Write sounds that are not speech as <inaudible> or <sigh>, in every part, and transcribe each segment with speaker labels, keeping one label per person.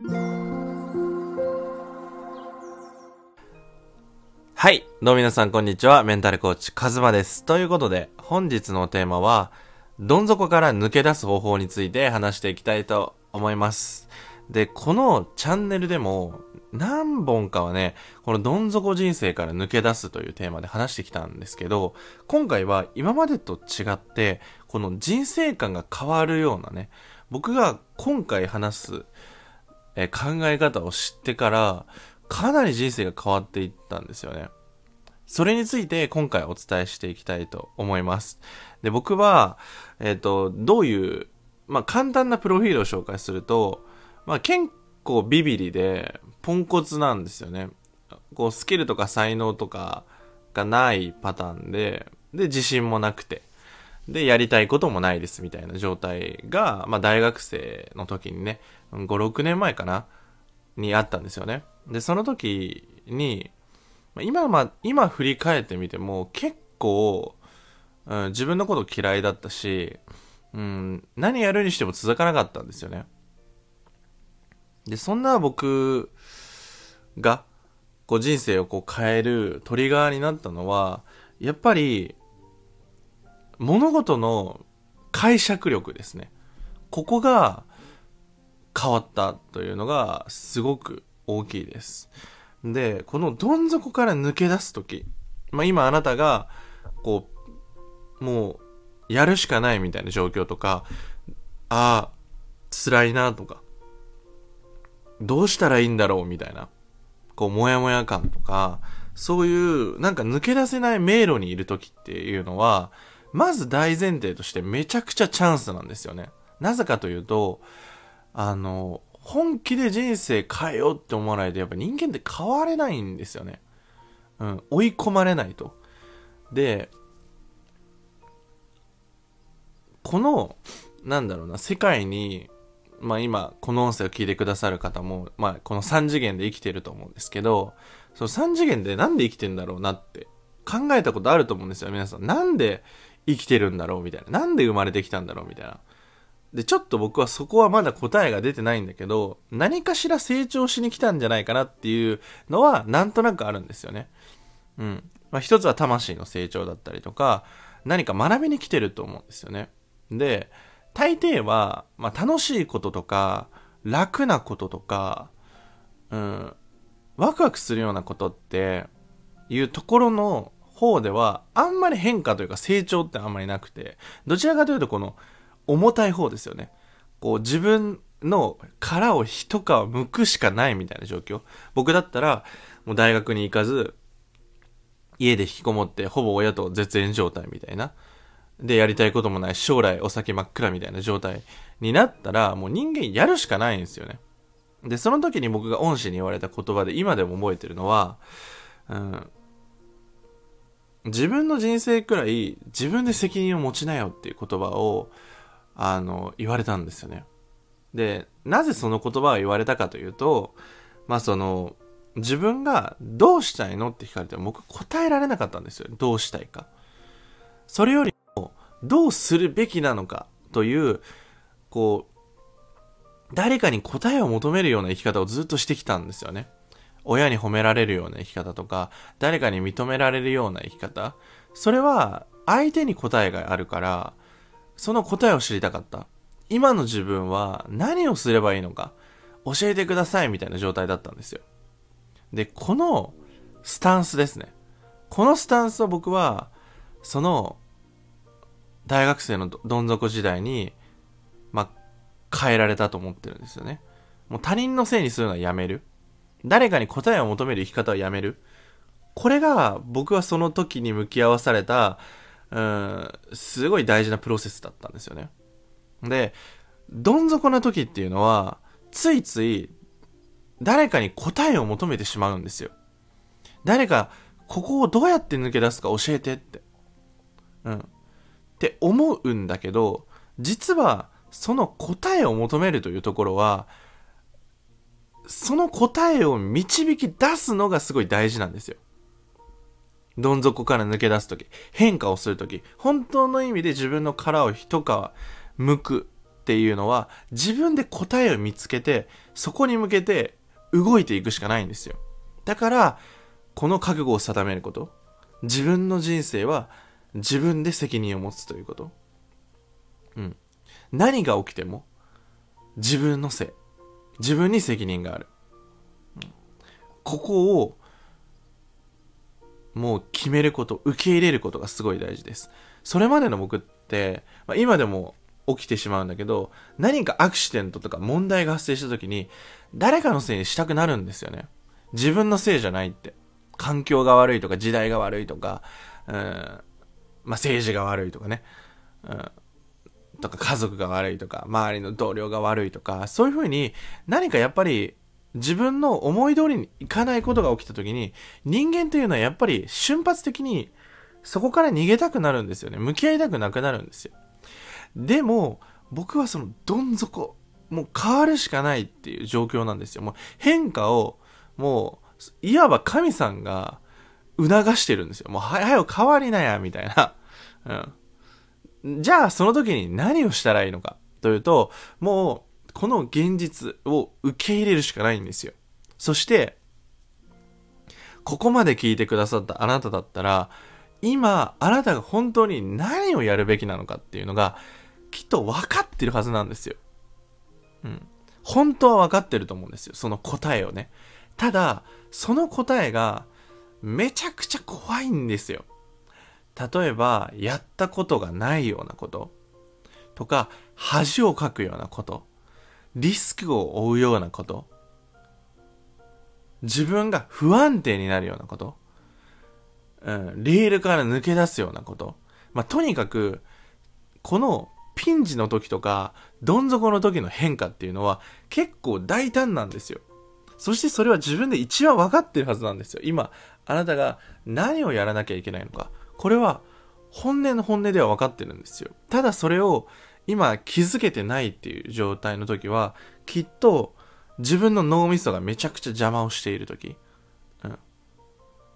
Speaker 1: はい。どうも皆さんこんにちは。メンタルコーチ、カズマです。ということで、本日のテーマは、どん底から抜け出す方法について話していきたいと思います。で、このチャンネルでも、何本かはね、このどん底人生から抜け出すというテーマで話してきたんですけど、今回は今までと違って、この人生観が変わるようなね、僕が今回話す、え考え方を知ってから、かなり人生が変わっていったんですよね。それについて今回お伝えしていきたいと思います。で、僕は、えっ、ー、と、どういう、まあ、簡単なプロフィールを紹介すると、まあ、結構ビビリで、ポンコツなんですよね。こう、スキルとか才能とかがないパターンで、で、自信もなくて、で、やりたいこともないですみたいな状態が、まあ、大学生の時にね、5、6年前かな、にあったんですよね。で、その時に、今、まあ、今振り返ってみても結構、うん、自分のこと嫌いだったし、うん、何やるにしても続かなかったんですよね。で、そんな僕が、こう人生をこう変えるトリガーになったのは、やっぱり、物事の解釈力ですね。ここが変わったというのがすごく大きいです。で、このどん底から抜け出すとき、まあ今あなたが、こう、もう、やるしかないみたいな状況とか、ああ、辛いなとか、どうしたらいいんだろうみたいな、こう、もやもや感とか、そういう、なんか抜け出せない迷路にいるときっていうのは、まず大前提としてめちゃくちゃチャンスなんですよね。なぜかというと、あの、本気で人生変えようって思わないと、やっぱ人間って変われないんですよね。うん、追い込まれないと。で、この、なんだろうな、世界に、まあ今、この音声を聞いてくださる方も、まあこの3次元で生きてると思うんですけど、その3次元でなんで生きてんだろうなって考えたことあると思うんですよ、皆さん。なんで生きてるんだろうみたいな。なんで生まれてきたんだろうみたいな。で、ちょっと僕はそこはまだ答えが出てないんだけど、何かしら成長しに来たんじゃないかなっていうのは、なんとなくあるんですよね。うん。まあ、一つは魂の成長だったりとか、何か学びに来てると思うんですよね。で、大抵は、まあ、楽しいこととか、楽なこととか、うん、ワクワクするようなことって、いうところの方では、あんまり変化というか成長ってあんまりなくて、どちらかというとこの、重たい方ですよね。こう自分の殻を一皮剥くしかないみたいな状況。僕だったら、もう大学に行かず、家で引きこもってほぼ親と絶縁状態みたいな。で、やりたいこともない、将来お酒真っ暗みたいな状態になったら、もう人間やるしかないんですよね。で、その時に僕が恩師に言われた言葉で今でも覚えてるのは、うん、自分の人生くらい自分で責任を持ちなよっていう言葉をあの、言われたんですよね。で、なぜその言葉を言われたかというと、まあその、自分がどうしたいのって聞かれて僕答えられなかったんですよ。どうしたいか。それよりも、どうするべきなのかという、こう、誰かに答えを求めるような生き方をずっとしてきたんですよね。親に褒められるような生き方とか、誰かに認められるような生き方。それは相手に答えがあるから、その答えを知りたかった。今の自分は何をすればいいのか教えてくださいみたいな状態だったんですよ。で、このスタンスですね。このスタンスを僕は、その大学生のどん底時代に、まあ、変えられたと思ってるんですよね。もう他人のせいにするのはやめる。誰かに答えを求める生き方はやめる。これが僕はその時に向き合わされたうん、すごい大事なプロセスだったんですよね。で、どん底な時っていうのは、ついつい誰かに答えを求めてしまうんですよ。誰か、ここをどうやって抜け出すか教えてって。うん。って思うんだけど、実は、その答えを求めるというところは、その答えを導き出すのがすごい大事なんですよ。どん底から抜け出すとき、変化をするとき、本当の意味で自分の殻を一皮剥くっていうのは自分で答えを見つけて、そこに向けて動いていくしかないんですよ。だから、この覚悟を定めること。自分の人生は自分で責任を持つということ。うん。何が起きても自分のせい。自分に責任がある。うん、ここをもう決めること、受け入れることがすごい大事です。それまでの僕って、まあ、今でも起きてしまうんだけど、何かアクシデントとか問題が発生した時に、誰かのせいにしたくなるんですよね。自分のせいじゃないって。環境が悪いとか、時代が悪いとか、うん、まあ、政治が悪いとかね、うん、とか家族が悪いとか、周りの同僚が悪いとか、そういうふうに何かやっぱり自分の思い通りにいかないことが起きた時に、人間というのはやっぱり瞬発的にそこから逃げたくなるんですよね。向き合いたくなくなるんですよ。でも、僕はそのどん底、もう変わるしかないっていう状況なんですよ。もう変化を、もう、いわば神さんが促してるんですよ。もう、はよ変わりなや、みたいな。うん。じゃあ、その時に何をしたらいいのかというと、もう、この現実を受け入れるしかないんですよ。そして、ここまで聞いてくださったあなただったら、今、あなたが本当に何をやるべきなのかっていうのが、きっと分かってるはずなんですよ。うん。本当は分かってると思うんですよ。その答えをね。ただ、その答えが、めちゃくちゃ怖いんですよ。例えば、やったことがないようなこと。とか、恥をかくようなこと。リスクを負うようなこと。自分が不安定になるようなこと。うん、レールから抜け出すようなこと。まあ、とにかく、このピンチの時とか、どん底の時の変化っていうのは結構大胆なんですよ。そしてそれは自分で一番分かってるはずなんですよ。今、あなたが何をやらなきゃいけないのか。これは本音の本音では分かってるんですよ。ただそれを今気づけてないっていう状態の時は、きっと自分の脳みそがめちゃくちゃ邪魔をしている時。うん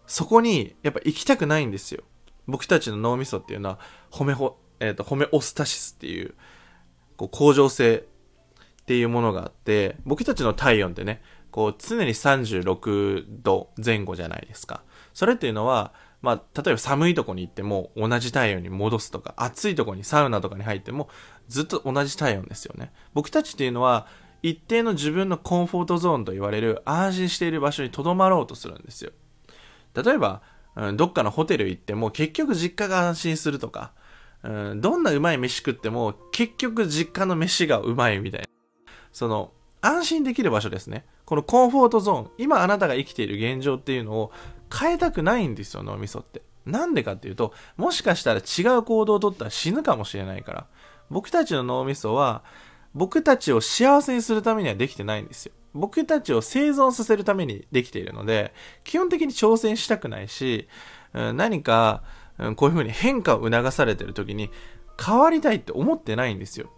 Speaker 1: そこにやっぱ行きたくないんですよ。僕たちの脳みそっていうのは、ホメホ、えっ、ー、と、ホメオスタシスっていう、こう、向上性っていうものがあって、僕たちの体温ってね、こう、常に36度前後じゃないですか。それっていうのは、まあ、例えば寒いとこに行っても同じ体温に戻すとか、暑いとこにサウナとかに入ってもずっと同じ体温ですよね。僕たちっていうのは、一定の自分のコンフォートゾーンと言われる安心している場所に留まろうとするんですよ。例えば、うん、どっかのホテル行っても結局実家が安心するとか、うん、どんなうまい飯食っても結局実家の飯がうまいみたいな。その、安心できる場所ですね。このコンフォートゾーン、今あなたが生きている現状っていうのを変えたくないんですよ、脳みそって。なんでかっていうと、もしかしたら違う行動をとったら死ぬかもしれないから。僕たちの脳みそは、僕たちを幸せにするためにはできてないんですよ。僕たちを生存させるためにできているので、基本的に挑戦したくないし、何か、こういう風に変化を促されてる時に、変わりたいって思ってないんですよ。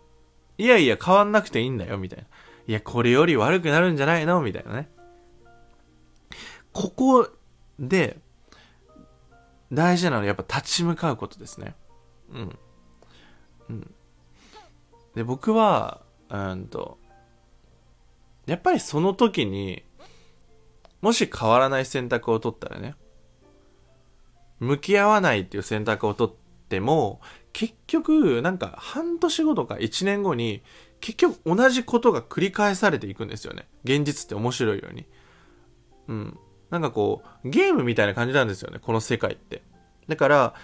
Speaker 1: いやいや、変わんなくていいんだよ、みたいな。いや、これより悪くなるんじゃないの？みたいなね。ここで、大事なのはやっぱ立ち向かうことですね。うん。うん。で、僕は、うんと、やっぱりその時に、もし変わらない選択を取ったらね、向き合わないっていう選択を取っても、結局、なんか半年後とか1年後に、結局同じことが繰り返されていくんですよね。現実って面白いように。うん。なんかこう、ゲームみたいな感じなんですよね、この世界って。だから、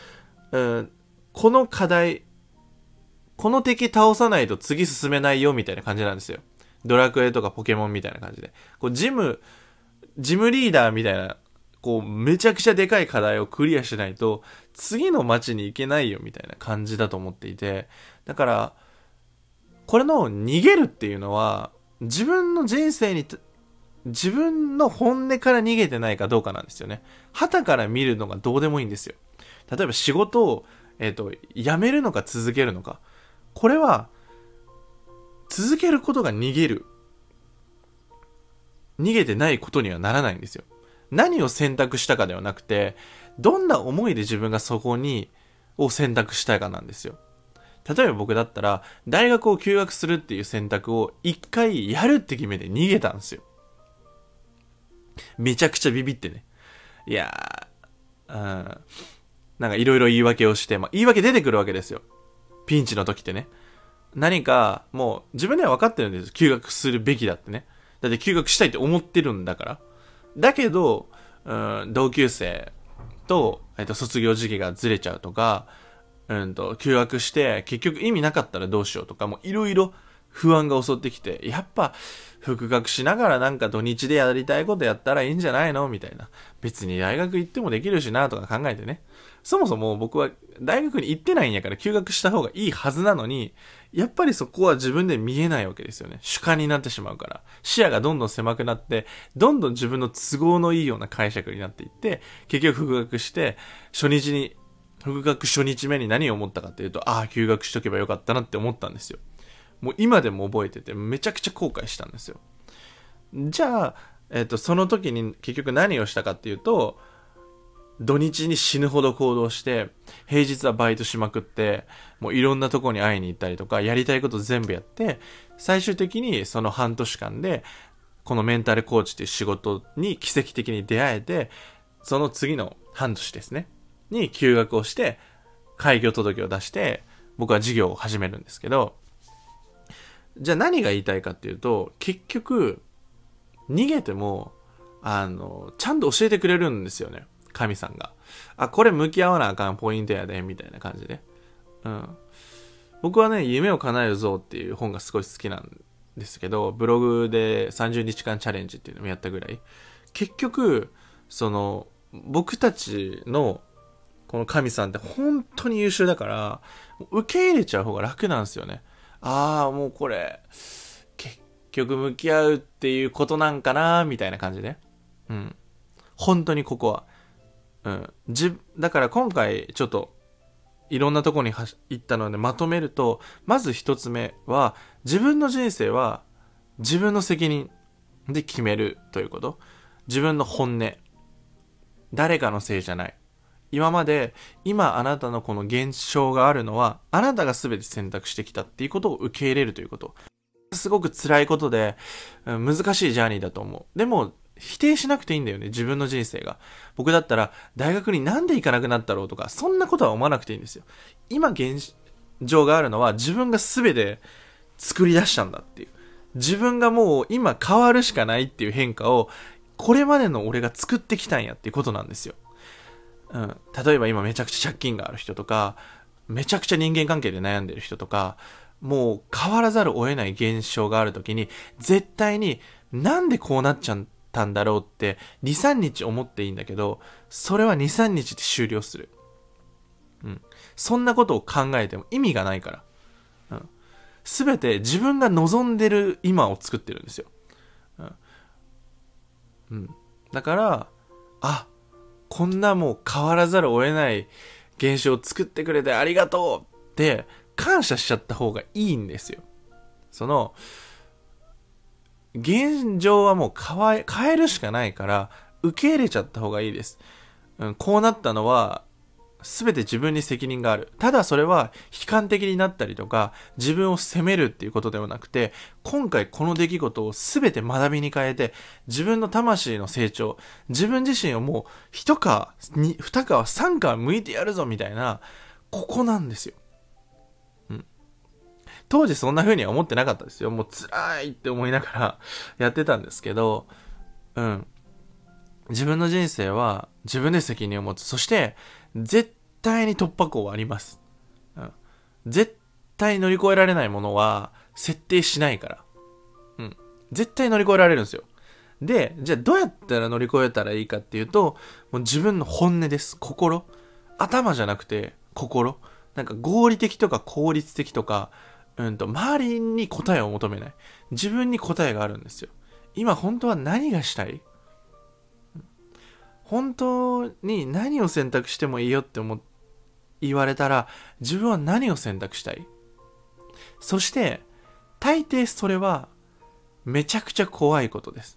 Speaker 1: うん、この課題、この敵倒さないと次進めないよみたいな感じなんですよ。ドラクエとかポケモンみたいな感じで。こう、ジム、ジムリーダーみたいな、こう、めちゃくちゃでかい課題をクリアしないと、次の街に行けないよみたいな感じだと思っていて、だから、これの逃げるっていうのは、自分の人生に、自分の本音から逃げてないかどうかなんですよね。旗から見るのがどうでもいいんですよ。例えば仕事を、えっ、ー、と、辞めるのか続けるのか。これは、続けることが逃げる。逃げてないことにはならないんですよ。何を選択したかではなくて、どんな思いで自分がそこに、を選択したいかなんですよ。例えば僕だったら、大学を休学するっていう選択を一回やるって決めて逃げたんですよ。めちゃくちゃビビってね。いやー、うん、なんかいろいろ言い訳をして、まあ、言い訳出てくるわけですよ。ピンチの時ってね。何か、もう自分では分かってるんです休学するべきだってね。だって休学したいって思ってるんだから。だけど、うん、同級生と、えっと、卒業時期がずれちゃうとか、うんと、休学して、結局意味なかったらどうしようとか、もういろいろ不安が襲ってきて、やっぱ、復学しながらなんか土日でやりたいことやったらいいんじゃないのみたいな。別に大学行ってもできるしなとか考えてね。そもそも僕は大学に行ってないんやから休学した方がいいはずなのに、やっぱりそこは自分で見えないわけですよね。主観になってしまうから。視野がどんどん狭くなって、どんどん自分の都合のいいような解釈になっていって、結局復学して、初日に、復学初日目に何を思ったかっていうと、ああ、休学しとけばよかったなって思ったんですよ。もう今でも覚えてて、めちゃくちゃ後悔したんですよ。じゃあ、えっ、と、その時に結局何をしたかっていうと、土日に死ぬほど行動して、平日はバイトしまくって、もういろんなとこに会いに行ったりとか、やりたいこと全部やって、最終的にその半年間で、このメンタルコーチっていう仕事に奇跡的に出会えて、その次の半年ですね、に休学をして、開業届を出して、僕は事業を始めるんですけど、じゃあ何が言いたいかっていうと、結局、逃げても、あの、ちゃんと教えてくれるんですよね。神さんが。あ、これ向き合わなあかんポイントやで、みたいな感じで。うん。僕はね、夢を叶えるぞっていう本がすごい好きなんですけど、ブログで30日間チャレンジっていうのもやったぐらい。結局、その、僕たちの、この神さんって本当に優秀だから、受け入れちゃう方が楽なんですよね。ああ、もうこれ、結局向き合うっていうことなんかな、みたいな感じで。うん。本当にここは。うん。じ、だから今回ちょっといろんなとこに行ったのでまとめると、まず一つ目は自分の人生は自分の責任で決めるということ。自分の本音。誰かのせいじゃない。今まで、今あなたのこの現象があるのは、あなたが全て選択してきたっていうことを受け入れるということ。すごく辛いことで、難しいジャーニーだと思う。でも、否定しなくていいんだよね、自分の人生が。僕だったら、大学になんで行かなくなったろうとか、そんなことは思わなくていいんですよ。今現状があるのは、自分が全て作り出したんだっていう。自分がもう今変わるしかないっていう変化を、これまでの俺が作ってきたんやっていうことなんですよ。うん。例えば今めちゃくちゃ借金がある人とか、めちゃくちゃ人間関係で悩んでる人とか、もう変わらざるを得ない現象があるときに、絶対になんでこうなっちゃったんだろうって、2、3日思っていいんだけど、それは2、3日で終了する。うん。そんなことを考えても意味がないから。うん。すべて自分が望んでる今を作ってるんですよ。うん。うん。だから、あ、こんなもう変わらざるを得ない現象を作ってくれてありがとうって感謝しちゃった方がいいんですよ。その、現状はもう変え、変えるしかないから、受け入れちゃった方がいいです。うん、こうなったのは、すべて自分に責任がある。ただそれは悲観的になったりとか、自分を責めるっていうことではなくて、今回この出来事をすべて学びに変えて、自分の魂の成長、自分自身をもう一皮、二皮、三皮向いてやるぞみたいな、ここなんですよ。うん。当時そんな風には思ってなかったですよ。もう辛いって思いながら <laughs> やってたんですけど、うん。自分の人生は自分で責任を持つ。そして、絶対に突破口はあります。うん。絶対乗り越えられないものは設定しないから。うん。絶対乗り越えられるんですよ。で、じゃあどうやったら乗り越えたらいいかっていうと、もう自分の本音です。心。頭じゃなくて心。なんか合理的とか効率的とか、うんと、周りに答えを求めない。自分に答えがあるんですよ。今本当は何がしたい？本当に何を選択してもいいよって思言われたら自分は何を選択したい？そして大抵それはめちゃくちゃ怖いことです。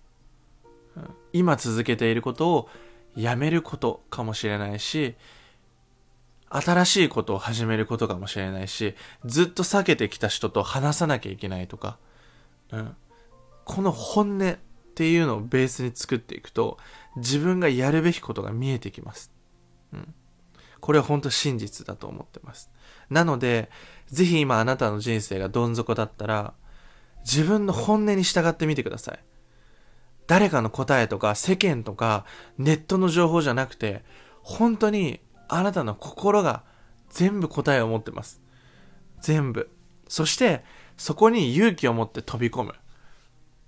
Speaker 1: 今続けていることをやめることかもしれないし新しいことを始めることかもしれないし、ずっと避けてきた人と話さなきゃいけないとか、うん。この本音っていうのをベースに作っていくと、自分がやるべきことが見えてきます。うん。これは本当真実だと思ってます。なので、ぜひ今あなたの人生がどん底だったら、自分の本音に従ってみてください。誰かの答えとか世間とかネットの情報じゃなくて、本当にあなたの心が全部答えを持ってます。全部。そして、そこに勇気を持って飛び込む。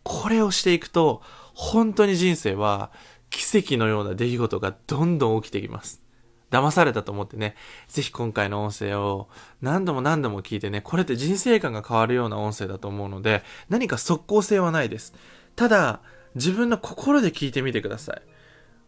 Speaker 1: これをしていくと、本当に人生は奇跡のような出来事がどんどん起きてきます。騙されたと思ってね、ぜひ今回の音声を何度も何度も聞いてね、これって人生観が変わるような音声だと思うので、何か即効性はないです。ただ、自分の心で聞いてみてください。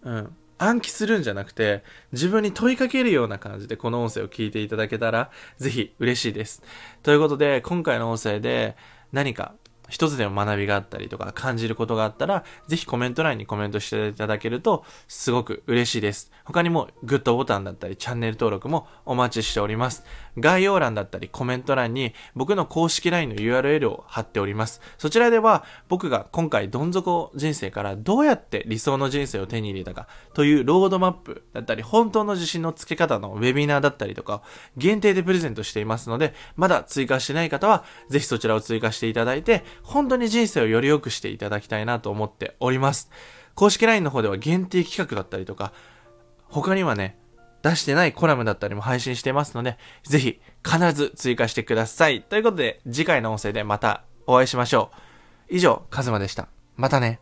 Speaker 1: うん。暗記するんじゃなくて、自分に問いかけるような感じでこの音声を聞いていただけたら、ぜひ嬉しいです。ということで、今回の音声で何か一つでも学びがあったりとか感じることがあったら、ぜひコメント欄にコメントしていただけると、すごく嬉しいです。他にもグッドボタンだったり、チャンネル登録もお待ちしております。概要欄だったり、コメント欄に僕の公式 LINE の URL を貼っております。そちらでは、僕が今回どん底人生からどうやって理想の人生を手に入れたかというロードマップだったり、本当の自信のつけ方のウェビナーだったりとか、限定でプレゼントしていますので、まだ追加してない方は、ぜひそちらを追加していただいて、本当に人生をより良くしていただきたいなと思っております。公式 LINE の方では限定企画だったりとか、他にはね、出してないコラムだったりも配信してますので、ぜひ必ず追加してください。ということで、次回の音声でまたお会いしましょう。以上、カズマでした。またね。